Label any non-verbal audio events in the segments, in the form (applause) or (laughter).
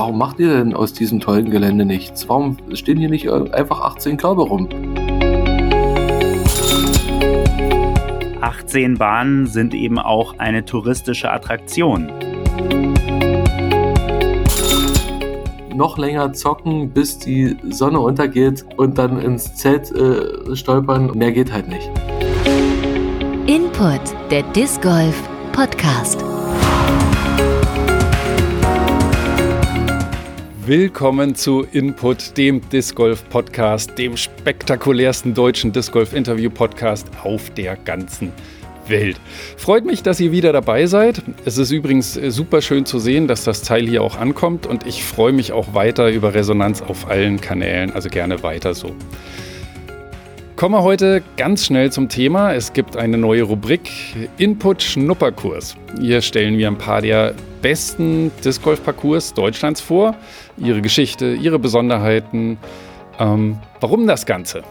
warum macht ihr denn aus diesem tollen Gelände nichts? Warum stehen hier nicht einfach 18 Körbe rum? 18 Bahnen sind eben auch eine touristische Attraktion. Noch länger zocken, bis die Sonne untergeht und dann ins Zelt äh, stolpern. Mehr geht halt nicht. Input, der Disc Golf Podcast. Willkommen zu Input, dem Disc Golf Podcast, dem spektakulärsten deutschen Disc Golf Interview Podcast auf der ganzen Welt. Freut mich, dass ihr wieder dabei seid. Es ist übrigens äh, super schön zu sehen, dass das Teil hier auch ankommt und ich freue mich auch weiter über Resonanz auf allen Kanälen, also gerne weiter so. Kommen wir heute ganz schnell zum Thema. Es gibt eine neue Rubrik Input Schnupperkurs. Hier stellen wir ein paar der besten Disc Golf Parcours Deutschlands vor, ihre Geschichte, ihre Besonderheiten. Ähm, warum das Ganze?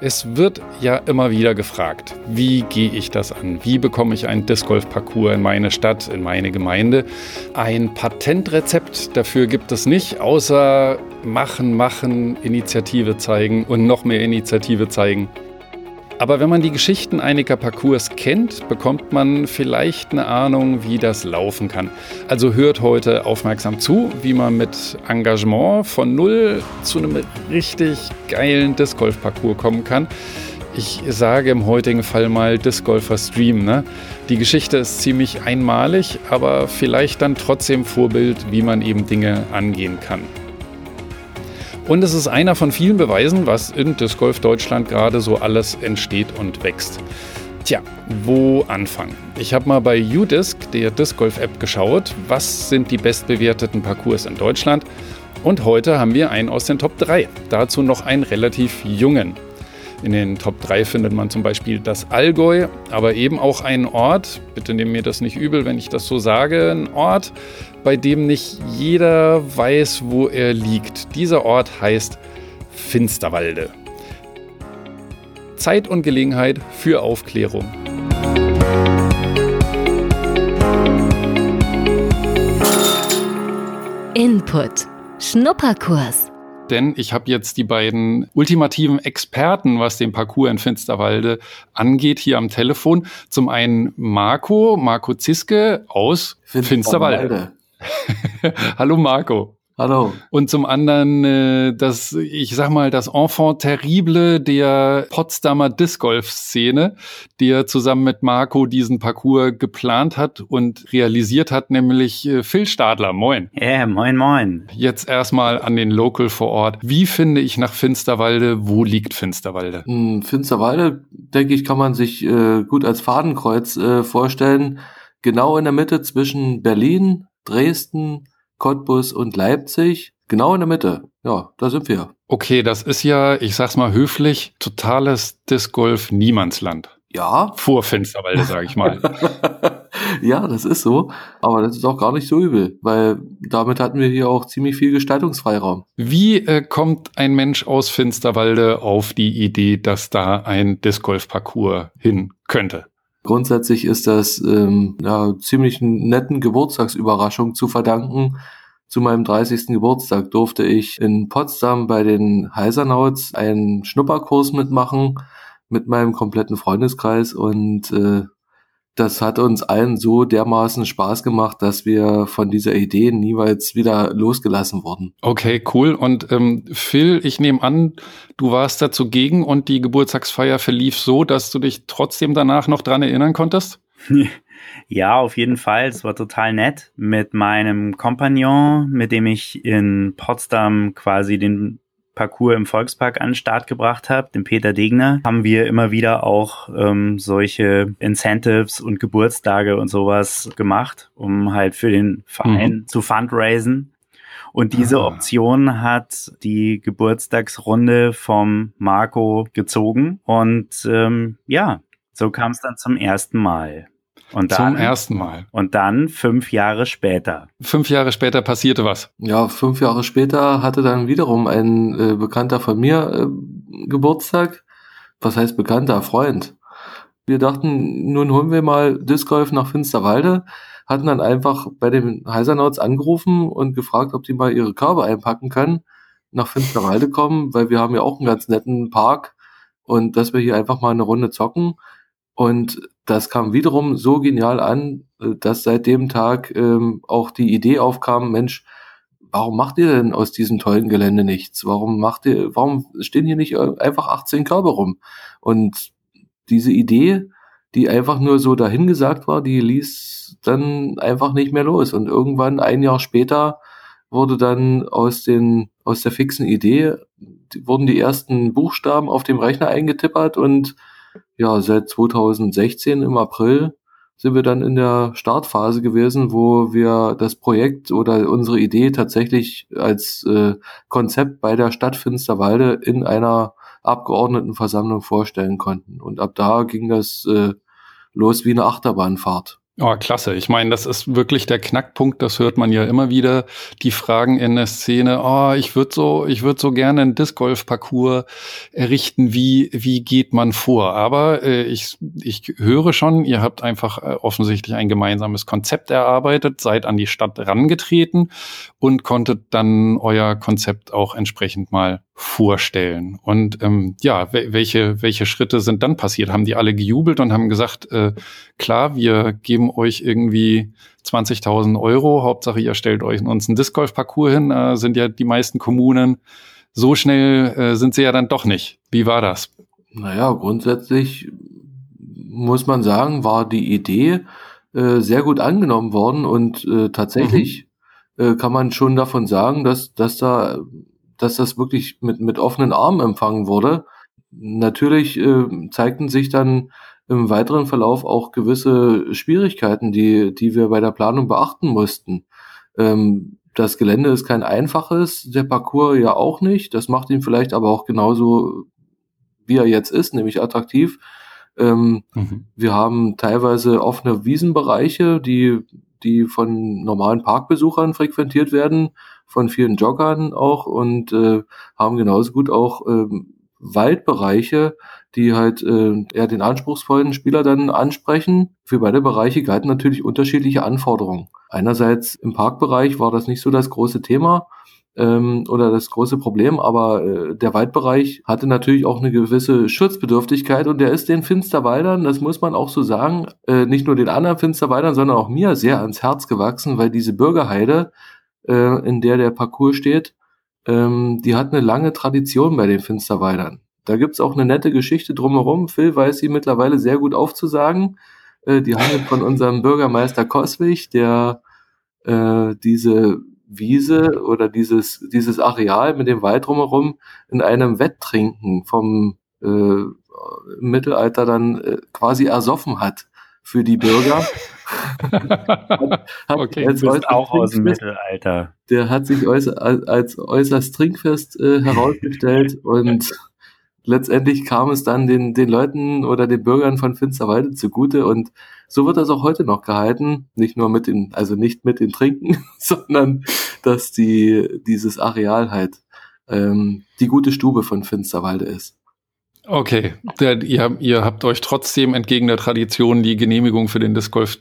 Es wird ja immer wieder gefragt, wie gehe ich das an? Wie bekomme ich einen Disc Golf Parcours in meine Stadt, in meine Gemeinde? Ein Patentrezept dafür gibt es nicht, außer machen, machen, Initiative zeigen und noch mehr Initiative zeigen. Aber wenn man die Geschichten einiger Parcours kennt, bekommt man vielleicht eine Ahnung, wie das laufen kann. Also hört heute aufmerksam zu, wie man mit Engagement von null zu einem richtig geilen Disc Golf Parcours kommen kann. Ich sage im heutigen Fall mal Disc Golfer Stream. Ne? Die Geschichte ist ziemlich einmalig, aber vielleicht dann trotzdem Vorbild, wie man eben Dinge angehen kann. Und es ist einer von vielen Beweisen, was in Disc Golf Deutschland gerade so alles entsteht und wächst. Tja, wo anfangen? Ich habe mal bei UDisc, der Disc Golf App, geschaut, was sind die bestbewerteten Parcours in Deutschland. Und heute haben wir einen aus den Top 3. Dazu noch einen relativ jungen. In den Top 3 findet man zum Beispiel das Allgäu, aber eben auch einen Ort, bitte nehmt mir das nicht übel, wenn ich das so sage, ein Ort, bei dem nicht jeder weiß, wo er liegt. Dieser Ort heißt Finsterwalde. Zeit und Gelegenheit für Aufklärung. Input. Schnupperkurs denn ich habe jetzt die beiden ultimativen Experten, was den Parcours in Finsterwalde angeht, hier am Telefon. Zum einen Marco, Marco Ziske aus Finsterwalde. Finsterwalde. (laughs) Hallo Marco. Hallo. Und zum anderen äh, das, ich sag mal, das Enfant terrible der Potsdamer Disc Golf Szene, der zusammen mit Marco diesen Parcours geplant hat und realisiert hat, nämlich äh, Phil Stadler. Moin. Ja, yeah, moin, moin. Jetzt erstmal an den Local vor Ort. Wie finde ich nach Finsterwalde? Wo liegt Finsterwalde? Hm, Finsterwalde, denke ich, kann man sich äh, gut als Fadenkreuz äh, vorstellen. Genau in der Mitte zwischen Berlin, Dresden, Cottbus und Leipzig. Genau in der Mitte. Ja, da sind wir. Okay, das ist ja, ich sag's mal höflich, totales Disc Golf Niemandsland. Ja. Vor Finsterwalde, sag ich mal. (laughs) ja, das ist so. Aber das ist auch gar nicht so übel, weil damit hatten wir hier auch ziemlich viel Gestaltungsfreiraum. Wie äh, kommt ein Mensch aus Finsterwalde auf die Idee, dass da ein Disc Golf Parcours hin könnte? Grundsätzlich ist das ähm, ja, ziemlich netten Geburtstagsüberraschung zu verdanken. Zu meinem 30. Geburtstag durfte ich in Potsdam bei den Heisernauts einen Schnupperkurs mitmachen mit meinem kompletten Freundeskreis und äh, das hat uns allen so dermaßen Spaß gemacht, dass wir von dieser Idee niemals wieder losgelassen wurden. Okay, cool. Und ähm, Phil, ich nehme an, du warst da zugegen und die Geburtstagsfeier verlief so, dass du dich trotzdem danach noch dran erinnern konntest? (laughs) Ja, auf jeden Fall. Es war total nett. Mit meinem Kompagnon, mit dem ich in Potsdam quasi den Parcours im Volkspark an den Start gebracht habe, den Peter Degner, haben wir immer wieder auch ähm, solche Incentives und Geburtstage und sowas gemacht, um halt für den Verein mhm. zu fundraisen. Und diese ah. Option hat die Geburtstagsrunde vom Marco gezogen. Und ähm, ja, so kam es dann zum ersten Mal. Und dann, Zum ersten Mal. Und dann fünf Jahre später. Fünf Jahre später passierte was. Ja, fünf Jahre später hatte dann wiederum ein äh, Bekannter von mir äh, Geburtstag. Was heißt Bekannter? Freund. Wir dachten, nun holen wir mal Disc Golf nach Finsterwalde, hatten dann einfach bei den Heisernauts angerufen und gefragt, ob die mal ihre Körbe einpacken können, nach Finsterwalde kommen, weil wir haben ja auch einen ganz netten Park und dass wir hier einfach mal eine Runde zocken. Und das kam wiederum so genial an, dass seit dem Tag ähm, auch die Idee aufkam, Mensch, warum macht ihr denn aus diesem tollen Gelände nichts? Warum macht ihr, warum stehen hier nicht einfach 18 Körbe rum? Und diese Idee, die einfach nur so dahingesagt war, die ließ dann einfach nicht mehr los. Und irgendwann, ein Jahr später, wurde dann aus den, aus der fixen Idee, wurden die ersten Buchstaben auf dem Rechner eingetippert und ja, seit 2016 im April sind wir dann in der Startphase gewesen, wo wir das Projekt oder unsere Idee tatsächlich als äh, Konzept bei der Stadt Finsterwalde in einer Abgeordnetenversammlung vorstellen konnten. Und ab da ging das äh, los wie eine Achterbahnfahrt. Oh, klasse. Ich meine, das ist wirklich der Knackpunkt. Das hört man ja immer wieder. Die Fragen in der Szene. Oh, ich würde so, ich würde so gerne einen Disc Golf Parcours errichten. Wie, wie geht man vor? Aber äh, ich, ich höre schon, ihr habt einfach äh, offensichtlich ein gemeinsames Konzept erarbeitet, seid an die Stadt rangetreten und konntet dann euer Konzept auch entsprechend mal vorstellen. Und ähm, ja, welche, welche Schritte sind dann passiert? Haben die alle gejubelt und haben gesagt, äh, klar, wir geben euch irgendwie 20.000 Euro, Hauptsache ihr stellt euch uns einen Disc Golf Parcours hin, äh, sind ja die meisten Kommunen. So schnell äh, sind sie ja dann doch nicht. Wie war das? Naja, grundsätzlich muss man sagen, war die Idee äh, sehr gut angenommen worden und äh, tatsächlich mhm. Äh, kann man schon davon sagen, dass, dass da dass das wirklich mit, mit offenen Armen empfangen wurde. Natürlich äh, zeigten sich dann im weiteren Verlauf auch gewisse Schwierigkeiten, die, die wir bei der Planung beachten mussten. Ähm, das Gelände ist kein einfaches, der Parcours ja auch nicht. Das macht ihn vielleicht aber auch genauso, wie er jetzt ist, nämlich attraktiv. Ähm, mhm. Wir haben teilweise offene Wiesenbereiche, die, die von normalen Parkbesuchern frequentiert werden von vielen Joggern auch und äh, haben genauso gut auch ähm, Waldbereiche, die halt äh, eher den anspruchsvollen Spieler dann ansprechen. Für beide Bereiche galten natürlich unterschiedliche Anforderungen. Einerseits im Parkbereich war das nicht so das große Thema ähm, oder das große Problem, aber äh, der Waldbereich hatte natürlich auch eine gewisse Schutzbedürftigkeit und der ist den Finsterwaldern, das muss man auch so sagen, äh, nicht nur den anderen Finsterwaldern, sondern auch mir sehr ans Herz gewachsen, weil diese Bürgerheide äh, in der der Parcours steht, ähm, die hat eine lange Tradition bei den Finsterwaldern. Da gibt's auch eine nette Geschichte drumherum. Phil weiß sie mittlerweile sehr gut aufzusagen. Äh, die handelt von unserem Bürgermeister Koswig, der äh, diese Wiese oder dieses, dieses Areal mit dem Wald drumherum in einem Wetttrinken vom äh, Mittelalter dann äh, quasi ersoffen hat für die Bürger. (laughs) hat, okay, du bist auch aus dem Mittelalter. Der hat sich äußer, als äußerst trinkfest äh, herausgestellt und letztendlich kam es dann den, den Leuten oder den Bürgern von Finsterwalde zugute und so wird das auch heute noch gehalten. Nicht nur mit den, also nicht mit den Trinken, (laughs) sondern dass die, dieses Areal halt ähm, die gute Stube von Finsterwalde ist. Okay, der, ihr, ihr habt euch trotzdem entgegen der Tradition die Genehmigung für den Disc Golf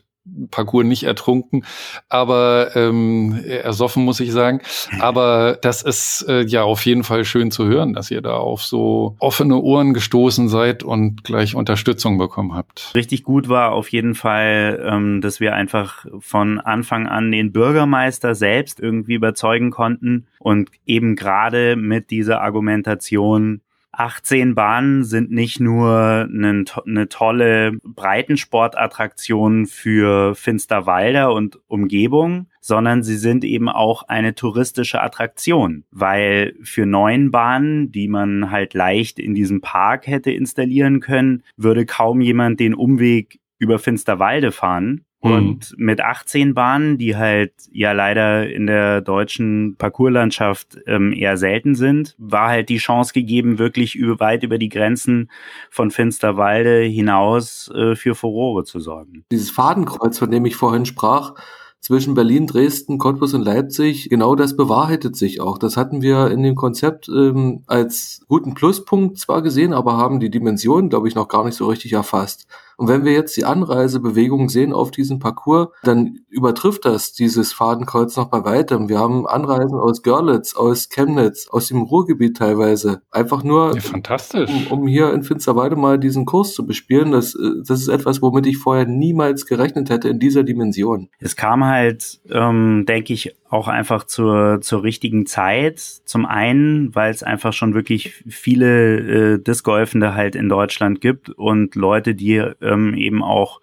Parcours nicht ertrunken, aber ähm, ersoffen muss ich sagen. Aber das ist äh, ja auf jeden Fall schön zu hören, dass ihr da auf so offene Ohren gestoßen seid und gleich Unterstützung bekommen habt. Richtig gut war auf jeden Fall, ähm, dass wir einfach von Anfang an den Bürgermeister selbst irgendwie überzeugen konnten und eben gerade mit dieser Argumentation 18 Bahnen sind nicht nur eine, tolle Breitensportattraktion für Finsterwalder und Umgebung, sondern sie sind eben auch eine touristische Attraktion, weil für neun Bahnen, die man halt leicht in diesem Park hätte installieren können, würde kaum jemand den Umweg über Finsterwalde fahren. Mhm. Und mit 18 Bahnen, die halt ja leider in der deutschen Parcourslandschaft ähm, eher selten sind, war halt die Chance gegeben, wirklich über, weit über die Grenzen von Finsterwalde hinaus äh, für Furore zu sorgen. Dieses Fadenkreuz, von dem ich vorhin sprach, zwischen Berlin, Dresden, Cottbus und Leipzig, genau das bewahrheitet sich auch. Das hatten wir in dem Konzept ähm, als guten Pluspunkt zwar gesehen, aber haben die Dimension, glaube ich, noch gar nicht so richtig erfasst. Und wenn wir jetzt die Anreisebewegung sehen auf diesem Parcours, dann übertrifft das dieses Fadenkreuz noch bei weitem. Wir haben Anreisen aus Görlitz, aus Chemnitz, aus dem Ruhrgebiet teilweise. Einfach nur, ja, fantastisch. Um, um, hier in Finsterwalde mal diesen Kurs zu bespielen. Das, äh, das ist etwas, womit ich vorher niemals gerechnet hätte in dieser Dimension. Es kam halt, ähm, denke ich, auch einfach zur, zur richtigen Zeit. Zum einen, weil es einfach schon wirklich viele äh, Discgolfende halt in Deutschland gibt und Leute, die ähm, eben auch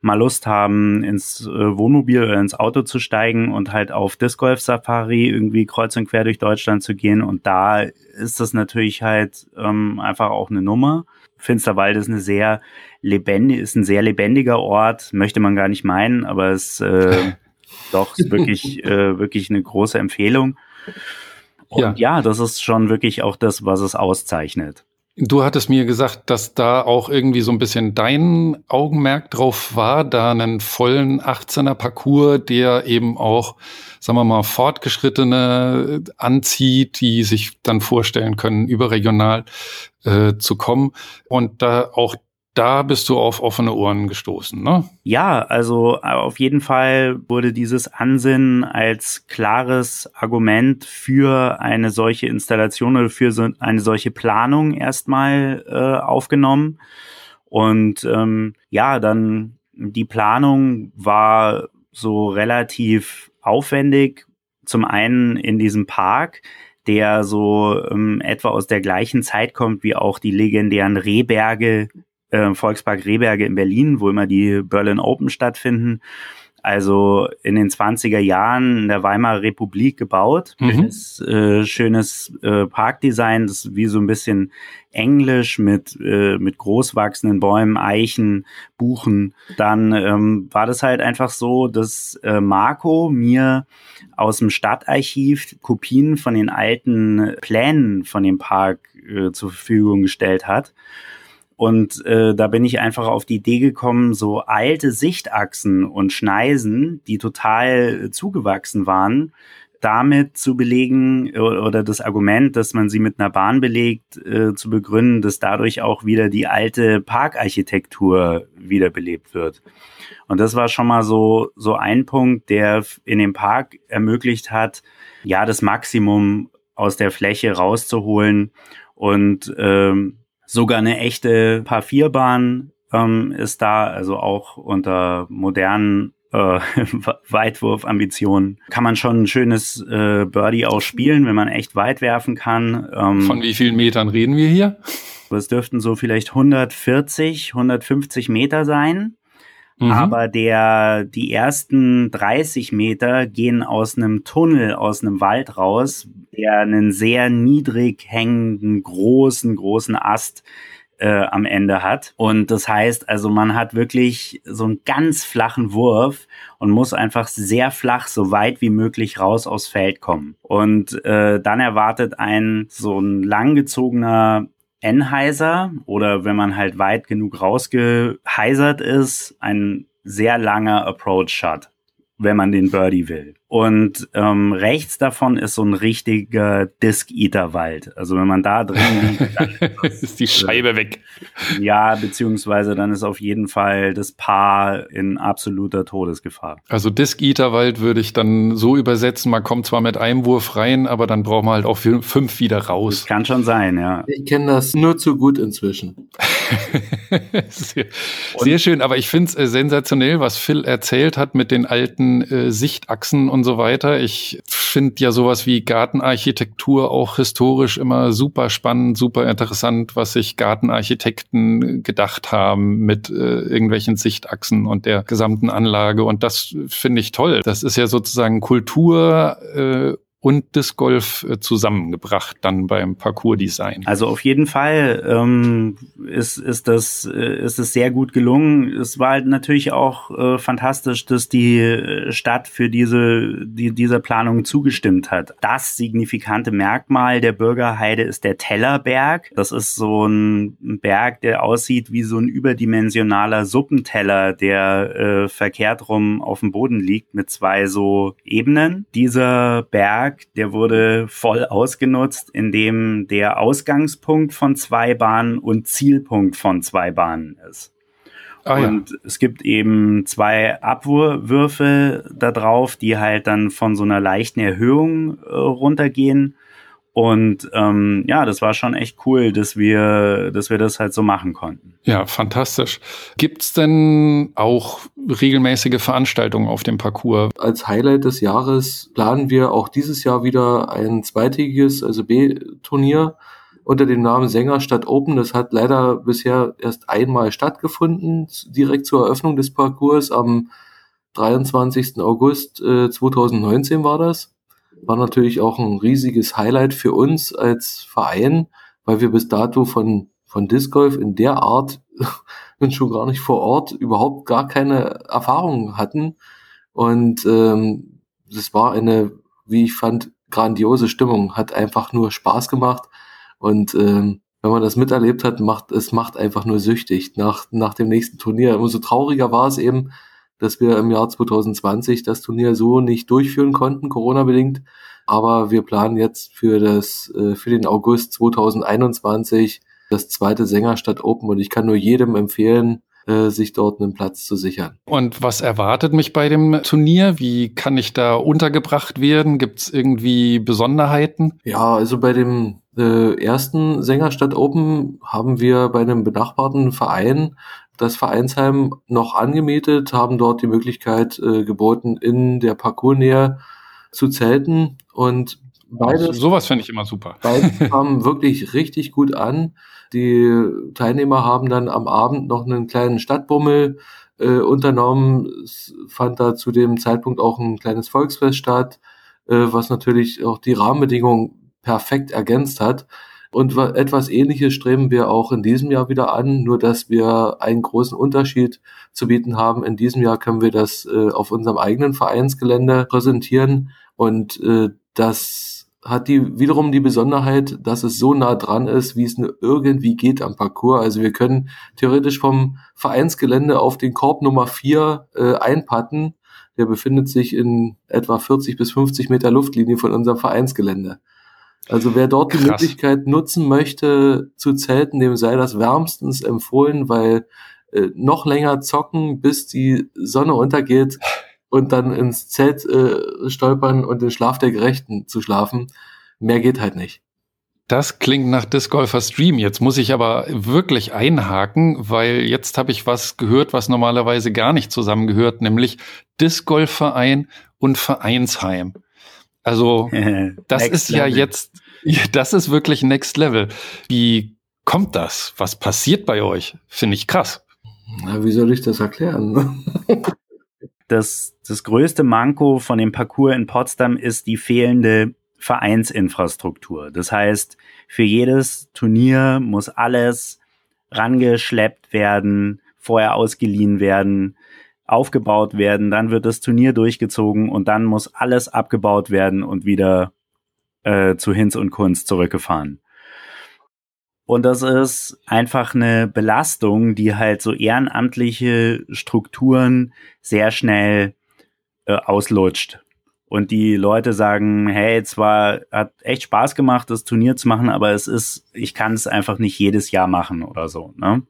mal Lust haben, ins äh, Wohnmobil oder ins Auto zu steigen und halt auf Disc Golf Safari irgendwie kreuz und quer durch Deutschland zu gehen. Und da ist das natürlich halt ähm, einfach auch eine Nummer. Finsterwald ist eine sehr lebendig, ist ein sehr lebendiger Ort, möchte man gar nicht meinen, aber es äh, (laughs) doch ist wirklich, (laughs) äh, wirklich eine große Empfehlung. Und ja. ja, das ist schon wirklich auch das, was es auszeichnet. Du hattest mir gesagt, dass da auch irgendwie so ein bisschen dein Augenmerk drauf war, da einen vollen 18er Parcours, der eben auch, sagen wir mal, Fortgeschrittene anzieht, die sich dann vorstellen können, überregional äh, zu kommen und da auch da bist du auf offene Ohren gestoßen, ne? Ja, also äh, auf jeden Fall wurde dieses Ansinnen als klares Argument für eine solche Installation oder für so eine solche Planung erstmal äh, aufgenommen. Und ähm, ja, dann die Planung war so relativ aufwendig. Zum einen in diesem Park, der so ähm, etwa aus der gleichen Zeit kommt wie auch die legendären Rehberge äh, Volkspark Rehberge in Berlin, wo immer die Berlin Open stattfinden. Also in den 20er Jahren in der Weimarer Republik gebaut. Mhm. Das, äh, schönes äh, Parkdesign, das wie so ein bisschen englisch mit, äh, mit großwachsenden Bäumen, Eichen, Buchen. Dann ähm, war das halt einfach so, dass äh, Marco mir aus dem Stadtarchiv Kopien von den alten Plänen von dem Park äh, zur Verfügung gestellt hat. Und äh, da bin ich einfach auf die Idee gekommen, so alte Sichtachsen und Schneisen, die total äh, zugewachsen waren, damit zu belegen oder das Argument, dass man sie mit einer Bahn belegt, äh, zu begründen, dass dadurch auch wieder die alte Parkarchitektur wiederbelebt wird. Und das war schon mal so, so ein Punkt, der in dem Park ermöglicht hat, ja, das Maximum aus der Fläche rauszuholen und ähm, Sogar eine echte Paar-4-Bahn ähm, ist da, also auch unter modernen äh, (laughs) Weitwurfambitionen kann man schon ein schönes äh, Birdie auch spielen, wenn man echt weit werfen kann. Ähm, Von wie vielen Metern reden wir hier? Es dürften so vielleicht 140, 150 Meter sein. Mhm. Aber der, die ersten 30 Meter gehen aus einem Tunnel, aus einem Wald raus, der einen sehr niedrig hängenden, großen, großen Ast äh, am Ende hat. Und das heißt, also man hat wirklich so einen ganz flachen Wurf und muss einfach sehr flach, so weit wie möglich raus aufs Feld kommen. Und äh, dann erwartet ein so ein langgezogener Enheiser oder wenn man halt weit genug rausgeheisert ist, ein sehr langer Approach Shot, wenn man den Birdie will. Und ähm, rechts davon ist so ein richtiger Disc-Eater-Wald. Also wenn man da drin (laughs) liegt, dann (laughs) ist die Scheibe weg. Ja, beziehungsweise dann ist auf jeden Fall das Paar in absoluter Todesgefahr. Also Disc-Eater-Wald würde ich dann so übersetzen, man kommt zwar mit einem Wurf rein, aber dann braucht man halt auch fünf wieder raus. Das kann schon sein, ja. Ich kenne das nur zu gut inzwischen. (laughs) (laughs) sehr, sehr, schön, aber ich finde es äh, sensationell, was Phil erzählt hat mit den alten äh, Sichtachsen und und so weiter. Ich finde ja sowas wie Gartenarchitektur auch historisch immer super spannend, super interessant, was sich Gartenarchitekten gedacht haben mit äh, irgendwelchen Sichtachsen und der gesamten Anlage. Und das finde ich toll. Das ist ja sozusagen Kultur äh, und Disc Golf äh, zusammengebracht dann beim Parcours-Design. Also auf jeden Fall ähm, ist, ist, das, äh, ist es sehr gut gelungen. Es war halt natürlich auch äh, fantastisch, dass die äh, Stadt für diese, die, dieser Planung zugestimmt hat. Das signifikante Merkmal der Bürgerheide ist der Tellerberg. Das ist so ein Berg, der aussieht wie so ein überdimensionaler Suppenteller, der äh, verkehrt rum auf dem Boden liegt mit zwei so Ebenen. Dieser Berg Berg, der wurde voll ausgenutzt, indem der Ausgangspunkt von zwei Bahnen und Zielpunkt von zwei Bahnen ist. Ah, und ja. es gibt eben zwei Abwürfe da drauf, die halt dann von so einer leichten Erhöhung äh, runtergehen. Und ähm, ja, das war schon echt cool, dass wir, dass wir das halt so machen konnten. Ja, fantastisch. Gibt's denn auch regelmäßige Veranstaltungen auf dem Parcours? Als Highlight des Jahres planen wir auch dieses Jahr wieder ein zweitägiges, also B-Turnier unter dem Namen Sänger statt Open. Das hat leider bisher erst einmal stattgefunden, direkt zur Eröffnung des Parcours am 23. August äh, 2019 war das. War natürlich auch ein riesiges Highlight für uns als Verein, weil wir bis dato von, von Disc Golf in der Art (laughs) und schon gar nicht vor Ort überhaupt gar keine Erfahrungen hatten. Und ähm, das war eine, wie ich fand, grandiose Stimmung. Hat einfach nur Spaß gemacht. Und ähm, wenn man das miterlebt hat, macht es macht einfach nur süchtig nach, nach dem nächsten Turnier. Umso trauriger war es eben, dass wir im Jahr 2020 das Turnier so nicht durchführen konnten, Corona-bedingt. Aber wir planen jetzt für das, äh, für den August 2021 das zweite Sängerstadt Open und ich kann nur jedem empfehlen, äh, sich dort einen Platz zu sichern. Und was erwartet mich bei dem Turnier? Wie kann ich da untergebracht werden? Gibt es irgendwie Besonderheiten? Ja, also bei dem äh, ersten Sängerstadt Open haben wir bei einem benachbarten Verein das Vereinsheim noch angemietet, haben dort die Möglichkeit äh, geboten, in der Parcours-Nähe zu zelten und Beides, sowas finde ich immer super. Beide (laughs) kamen wirklich richtig gut an. Die Teilnehmer haben dann am Abend noch einen kleinen Stadtbummel äh, unternommen. Es fand da zu dem Zeitpunkt auch ein kleines Volksfest statt, äh, was natürlich auch die Rahmenbedingungen perfekt ergänzt hat. Und etwas Ähnliches streben wir auch in diesem Jahr wieder an, nur dass wir einen großen Unterschied zu bieten haben. In diesem Jahr können wir das äh, auf unserem eigenen Vereinsgelände präsentieren und äh, das hat die wiederum die Besonderheit, dass es so nah dran ist, wie es nur irgendwie geht am Parcours. Also wir können theoretisch vom Vereinsgelände auf den Korb Nummer 4 äh, einpatten. Der befindet sich in etwa 40 bis 50 Meter Luftlinie von unserem Vereinsgelände. Also wer dort Krass. die Möglichkeit nutzen möchte zu zelten, dem sei das wärmstens empfohlen, weil äh, noch länger zocken, bis die Sonne untergeht, und dann ins Zelt äh, stolpern und den Schlaf der Gerechten zu schlafen. Mehr geht halt nicht. Das klingt nach Disc Golfer Stream. Jetzt muss ich aber wirklich einhaken, weil jetzt habe ich was gehört, was normalerweise gar nicht zusammengehört, nämlich Disc Golf Verein und Vereinsheim. Also (laughs) das ist ja jetzt, das ist wirklich Next Level. Wie kommt das? Was passiert bei euch? Finde ich krass. Na, wie soll ich das erklären? (laughs) das, das größte Manko von dem Parcours in Potsdam ist die fehlende Vereinsinfrastruktur. Das heißt, für jedes Turnier muss alles rangeschleppt werden, vorher ausgeliehen werden, aufgebaut werden, dann wird das Turnier durchgezogen und dann muss alles abgebaut werden und wieder äh, zu Hinz und Kunst zurückgefahren. Und das ist einfach eine Belastung, die halt so ehrenamtliche Strukturen sehr schnell äh, auslutscht. Und die Leute sagen, hey, zwar hat echt Spaß gemacht, das Turnier zu machen, aber es ist, ich kann es einfach nicht jedes Jahr machen oder so. Ne?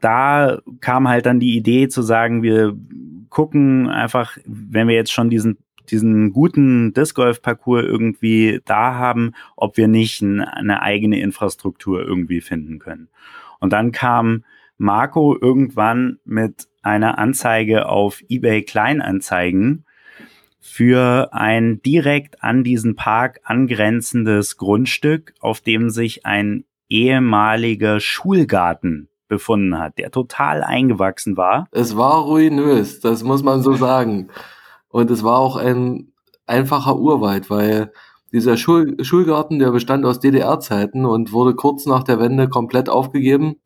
Da kam halt dann die Idee zu sagen, wir gucken einfach, wenn wir jetzt schon diesen diesen guten Disc Golf Parcours irgendwie da haben, ob wir nicht eine eigene Infrastruktur irgendwie finden können. Und dann kam Marco irgendwann mit einer Anzeige auf eBay Kleinanzeigen für ein direkt an diesen Park angrenzendes Grundstück, auf dem sich ein ehemaliger Schulgarten befunden hat, der total eingewachsen war. Es war ruinös, das muss man so sagen. Und es war auch ein einfacher Urwald, weil dieser Schul Schulgarten, der bestand aus DDR-Zeiten und wurde kurz nach der Wende komplett aufgegeben.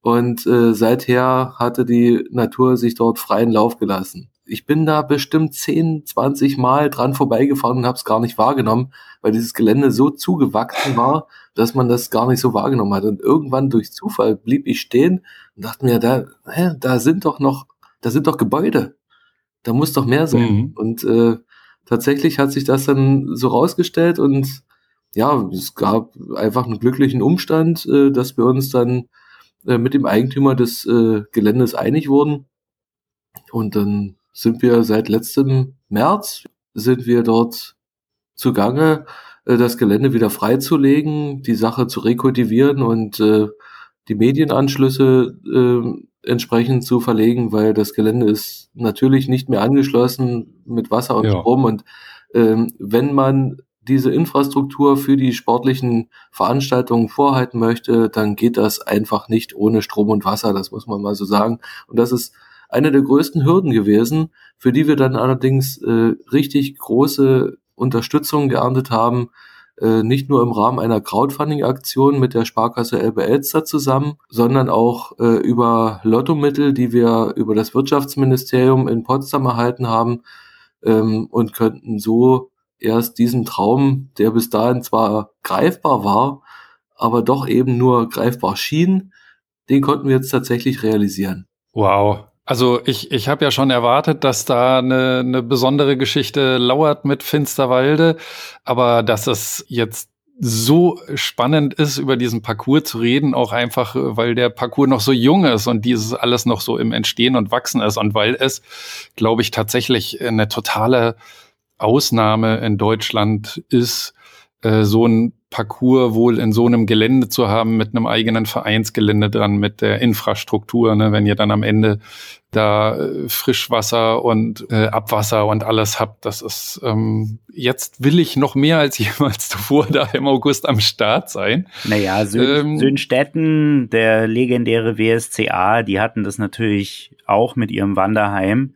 Und äh, seither hatte die Natur sich dort freien Lauf gelassen. Ich bin da bestimmt 10, 20 Mal dran vorbeigefahren und habe es gar nicht wahrgenommen, weil dieses Gelände so zugewachsen war, dass man das gar nicht so wahrgenommen hat. Und irgendwann durch Zufall blieb ich stehen und dachte mir, da, hä, da sind doch noch, da sind doch Gebäude da muss doch mehr sein. Mhm. Und äh, tatsächlich hat sich das dann so rausgestellt und ja, es gab einfach einen glücklichen Umstand, äh, dass wir uns dann äh, mit dem Eigentümer des äh, Geländes einig wurden. Und dann sind wir seit letztem März, sind wir dort zugange, äh, das Gelände wieder freizulegen, die Sache zu rekultivieren und äh, die Medienanschlüsse äh, entsprechend zu verlegen, weil das Gelände ist natürlich nicht mehr angeschlossen mit Wasser und ja. Strom. Und ähm, wenn man diese Infrastruktur für die sportlichen Veranstaltungen vorhalten möchte, dann geht das einfach nicht ohne Strom und Wasser, das muss man mal so sagen. Und das ist eine der größten Hürden gewesen, für die wir dann allerdings äh, richtig große Unterstützung geerntet haben, äh, nicht nur im Rahmen einer Crowdfunding-Aktion mit der Sparkasse Elbe Elster zusammen, sondern auch äh, über Lottomittel, die wir über das Wirtschaftsministerium in Potsdam erhalten haben ähm, und könnten so erst diesen Traum, der bis dahin zwar greifbar war, aber doch eben nur greifbar schien, den konnten wir jetzt tatsächlich realisieren. Wow, also ich, ich habe ja schon erwartet, dass da eine, eine besondere Geschichte lauert mit Finsterwalde, aber dass es jetzt so spannend ist, über diesen Parcours zu reden, auch einfach, weil der Parcours noch so jung ist und dieses alles noch so im Entstehen und Wachsen ist und weil es, glaube ich, tatsächlich eine totale Ausnahme in Deutschland ist, äh, so ein Parcours wohl in so einem Gelände zu haben, mit einem eigenen Vereinsgelände dran, mit der Infrastruktur, ne, wenn ihr dann am Ende da äh, Frischwasser und äh, Abwasser und alles habt, das ist ähm, jetzt will ich noch mehr als (laughs) jemals zuvor da im August am Start sein. Naja, Sön ähm, der legendäre WSCA, die hatten das natürlich auch mit ihrem Wanderheim.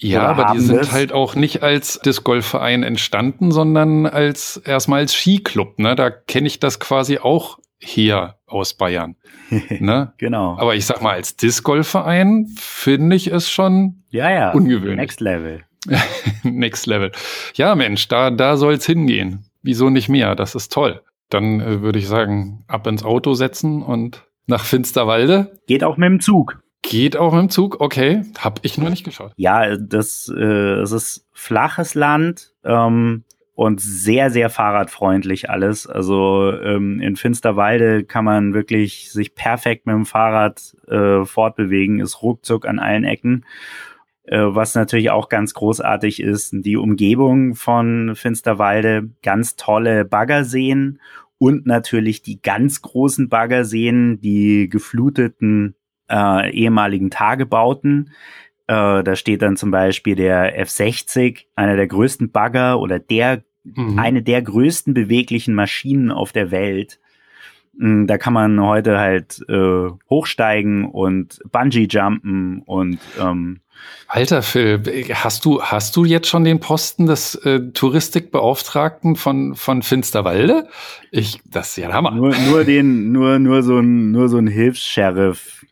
Ja, aber die sind halt auch nicht als Disc Golf Verein entstanden, sondern als erstmal als Skiclub. Ne? Da kenne ich das quasi auch hier aus Bayern. (laughs) ne? genau. Aber ich sag mal, als Disc Golf Verein finde ich es schon ja, ja. ungewöhnlich. Next Level. (laughs) Next Level. Ja, Mensch, da, da soll's hingehen. Wieso nicht mehr? Das ist toll. Dann äh, würde ich sagen, ab ins Auto setzen und nach Finsterwalde. Geht auch mit dem Zug. Geht auch im Zug, okay. Hab ich nur nicht geschaut. Ja, das äh, es ist flaches Land ähm, und sehr, sehr fahrradfreundlich alles. Also ähm, in Finsterwalde kann man wirklich sich perfekt mit dem Fahrrad äh, fortbewegen, ist ruckzuck an allen Ecken. Äh, was natürlich auch ganz großartig ist, die Umgebung von Finsterwalde, ganz tolle Baggerseen und natürlich die ganz großen Baggerseen, die gefluteten äh, ehemaligen Tagebauten. Äh, da steht dann zum Beispiel der F60, einer der größten Bagger oder der mhm. eine der größten beweglichen Maschinen auf der Welt. Mm, da kann man heute halt äh, hochsteigen und Bungee jumpen und ähm, Alter Phil, hast du hast du jetzt schon den Posten des äh, Touristikbeauftragten von von Finsterwalde? Ich das ist ja Hammer. Nur nur den nur nur so ein nur so ein Hilfs-Sheriff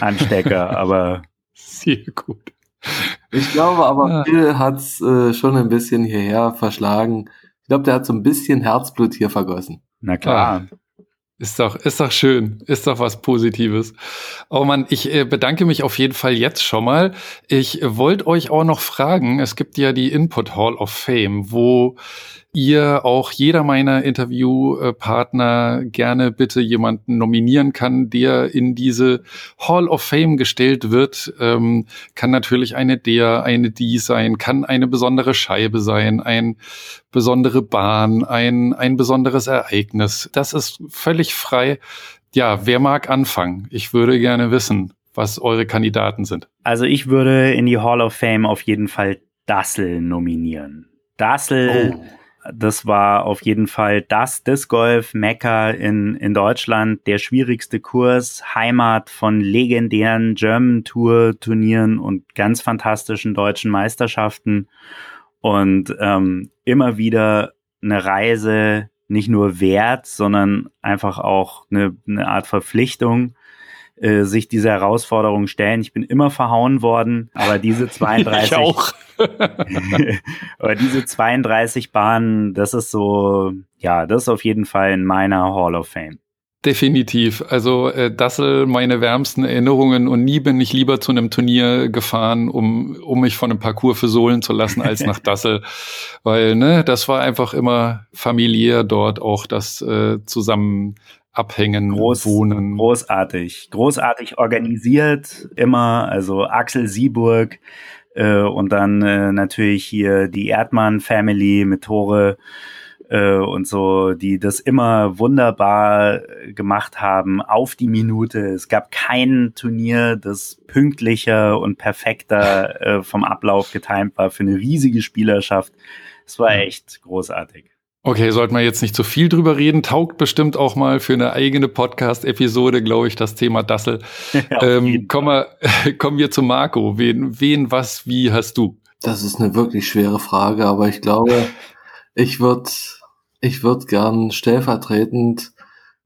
Anstecker, (laughs) aber sehr gut. Ich glaube aber, ja. Phil hat's äh, schon ein bisschen hierher verschlagen. Ich glaube, der hat so ein bisschen Herzblut hier vergossen. Na klar. Ah. Ist doch, ist doch schön. Ist doch was Positives. Oh man, ich äh, bedanke mich auf jeden Fall jetzt schon mal. Ich wollte euch auch noch fragen, es gibt ja die Input Hall of Fame, wo ihr auch jeder meiner Interviewpartner gerne bitte jemanden nominieren kann, der in diese Hall of Fame gestellt wird. Ähm, kann natürlich eine der, eine die sein, kann eine besondere Scheibe sein, ein besondere Bahn, ein, ein besonderes Ereignis. Das ist völlig frei. Ja, wer mag anfangen? Ich würde gerne wissen, was eure Kandidaten sind. Also ich würde in die Hall of Fame auf jeden Fall Dassel nominieren. Dassel oh das war auf jeden Fall das Disc Golf Mekka in, in Deutschland, der schwierigste Kurs, Heimat von legendären German Tour Turnieren und ganz fantastischen deutschen Meisterschaften. Und ähm, immer wieder eine Reise nicht nur wert, sondern einfach auch eine, eine Art Verpflichtung, äh, sich diese Herausforderung stellen. Ich bin immer verhauen worden, aber diese 32. (laughs) ich auch. (laughs) aber diese 32 Bahnen, das ist so, ja, das ist auf jeden Fall in meiner Hall of Fame. Definitiv. Also äh, Dassel meine wärmsten Erinnerungen und nie bin ich lieber zu einem Turnier gefahren, um, um mich von einem Parcours versohlen zu lassen, als nach (laughs) Dassel. Weil, ne, das war einfach immer familiär dort auch das äh, zusammen abhängen, Groß, wohnen. Großartig, großartig organisiert immer. Also Axel Sieburg äh, und dann äh, natürlich hier die Erdmann Family mit Tore äh, und so, die das immer wunderbar gemacht haben auf die Minute. Es gab kein Turnier, das pünktlicher und perfekter äh, vom Ablauf getimt war für eine riesige Spielerschaft. Es war echt großartig. Okay, sollten wir jetzt nicht zu viel drüber reden. Taugt bestimmt auch mal für eine eigene Podcast-Episode, glaube ich, das Thema Dassel. (laughs) Ja, ähm, kommen, wir, (laughs) kommen wir zu Marco. Wen, wen, was, wie hast du? Das ist eine wirklich schwere Frage, aber ich glaube, (laughs) ich würde ich würd gern stellvertretend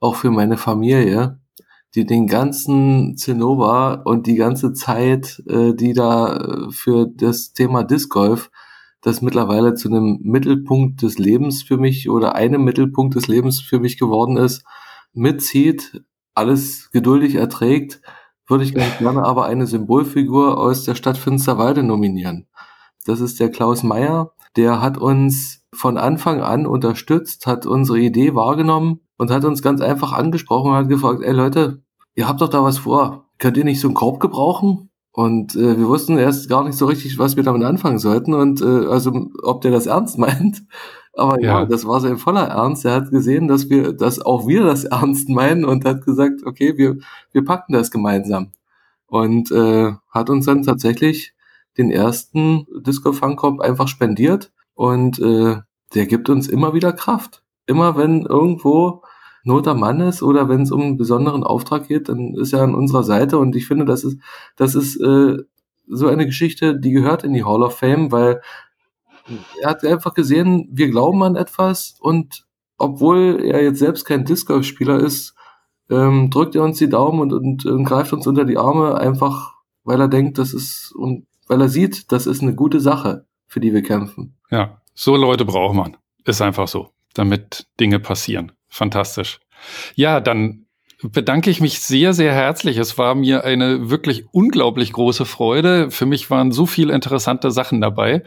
auch für meine Familie, die den ganzen Zinnober und die ganze Zeit, äh, die da äh, für das Thema Disc Golf das mittlerweile zu einem Mittelpunkt des Lebens für mich oder einem Mittelpunkt des Lebens für mich geworden ist, mitzieht, alles geduldig erträgt, würde ich ganz gerne aber eine Symbolfigur aus der Stadt Finsterwalde nominieren. Das ist der Klaus Meyer. Der hat uns von Anfang an unterstützt, hat unsere Idee wahrgenommen und hat uns ganz einfach angesprochen und hat gefragt, ey Leute, ihr habt doch da was vor. Könnt ihr nicht so einen Korb gebrauchen? Und äh, wir wussten erst gar nicht so richtig, was wir damit anfangen sollten und äh, also ob der das ernst (laughs) meint. Aber ja. ja, das war sein voller Ernst. Er hat gesehen, dass wir, dass auch wir das (laughs) ernst meinen und hat gesagt, okay, wir, wir packen das gemeinsam. Und äh, hat uns dann tatsächlich den ersten Disco Funkkorb einfach spendiert und äh, der gibt uns immer wieder Kraft. Immer wenn irgendwo Not am Mann ist oder wenn es um einen besonderen Auftrag geht, dann ist er an unserer Seite und ich finde, das ist, das ist äh, so eine Geschichte, die gehört in die Hall of Fame, weil er hat einfach gesehen, wir glauben an etwas und obwohl er jetzt selbst kein Disc Golf Spieler ist, ähm, drückt er uns die Daumen und, und, und greift uns unter die Arme einfach, weil er denkt, das ist und weil er sieht, das ist eine gute Sache, für die wir kämpfen. Ja, so Leute braucht man. Ist einfach so, damit Dinge passieren. Fantastisch. Ja, dann bedanke ich mich sehr, sehr herzlich. Es war mir eine wirklich unglaublich große Freude. Für mich waren so viele interessante Sachen dabei.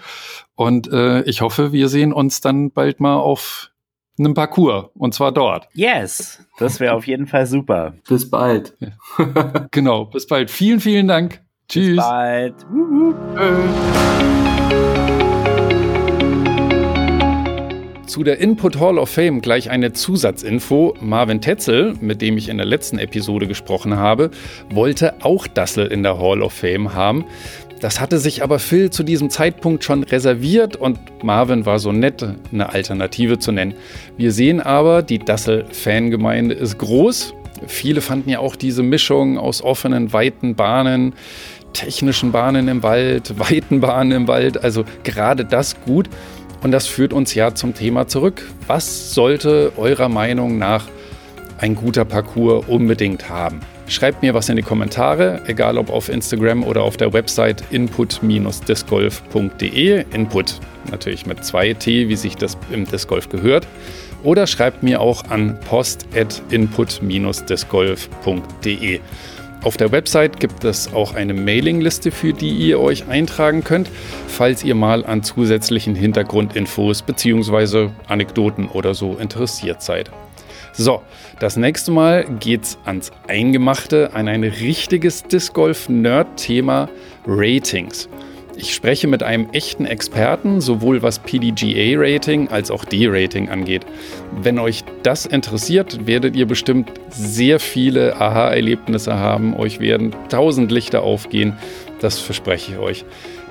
Und äh, ich hoffe, wir sehen uns dann bald mal auf einem Parcours und zwar dort. Yes, das wäre auf jeden Fall super. Bis bald. (laughs) genau, bis bald. Vielen, vielen Dank. Tschüss. Bis bald. Zu der Input Hall of Fame gleich eine Zusatzinfo. Marvin Tetzel, mit dem ich in der letzten Episode gesprochen habe, wollte auch Dassel in der Hall of Fame haben. Das hatte sich aber Phil zu diesem Zeitpunkt schon reserviert und Marvin war so nett, eine Alternative zu nennen. Wir sehen aber, die Dassel-Fangemeinde ist groß. Viele fanden ja auch diese Mischung aus offenen, weiten Bahnen, technischen Bahnen im Wald, (laughs) weiten Bahnen im Wald, also gerade das gut. Und das führt uns ja zum Thema zurück. Was sollte eurer Meinung nach ein guter Parcours unbedingt haben? Schreibt mir was in die Kommentare, egal ob auf Instagram oder auf der Website input-discgolf.de. Input natürlich mit zwei T, wie sich das im Disc Golf gehört. Oder schreibt mir auch an post.input-discgolf.de. Auf der Website gibt es auch eine Mailingliste, für die ihr euch eintragen könnt, falls ihr mal an zusätzlichen Hintergrundinfos bzw. Anekdoten oder so interessiert seid. So, das nächste Mal geht's ans Eingemachte, an ein richtiges Disc Golf Nerd Thema Ratings. Ich spreche mit einem echten Experten, sowohl was PDGA-Rating als auch D-Rating angeht. Wenn euch das interessiert, werdet ihr bestimmt sehr viele Aha-Erlebnisse haben. Euch werden tausend Lichter aufgehen. Das verspreche ich euch.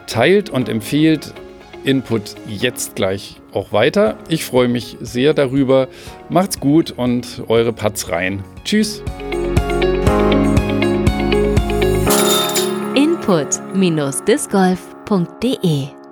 Teilt und empfehlt Input jetzt gleich auch weiter. Ich freue mich sehr darüber. Macht's gut und eure Patz rein. Tschüss. Input-Discgolf.de www.ftf.de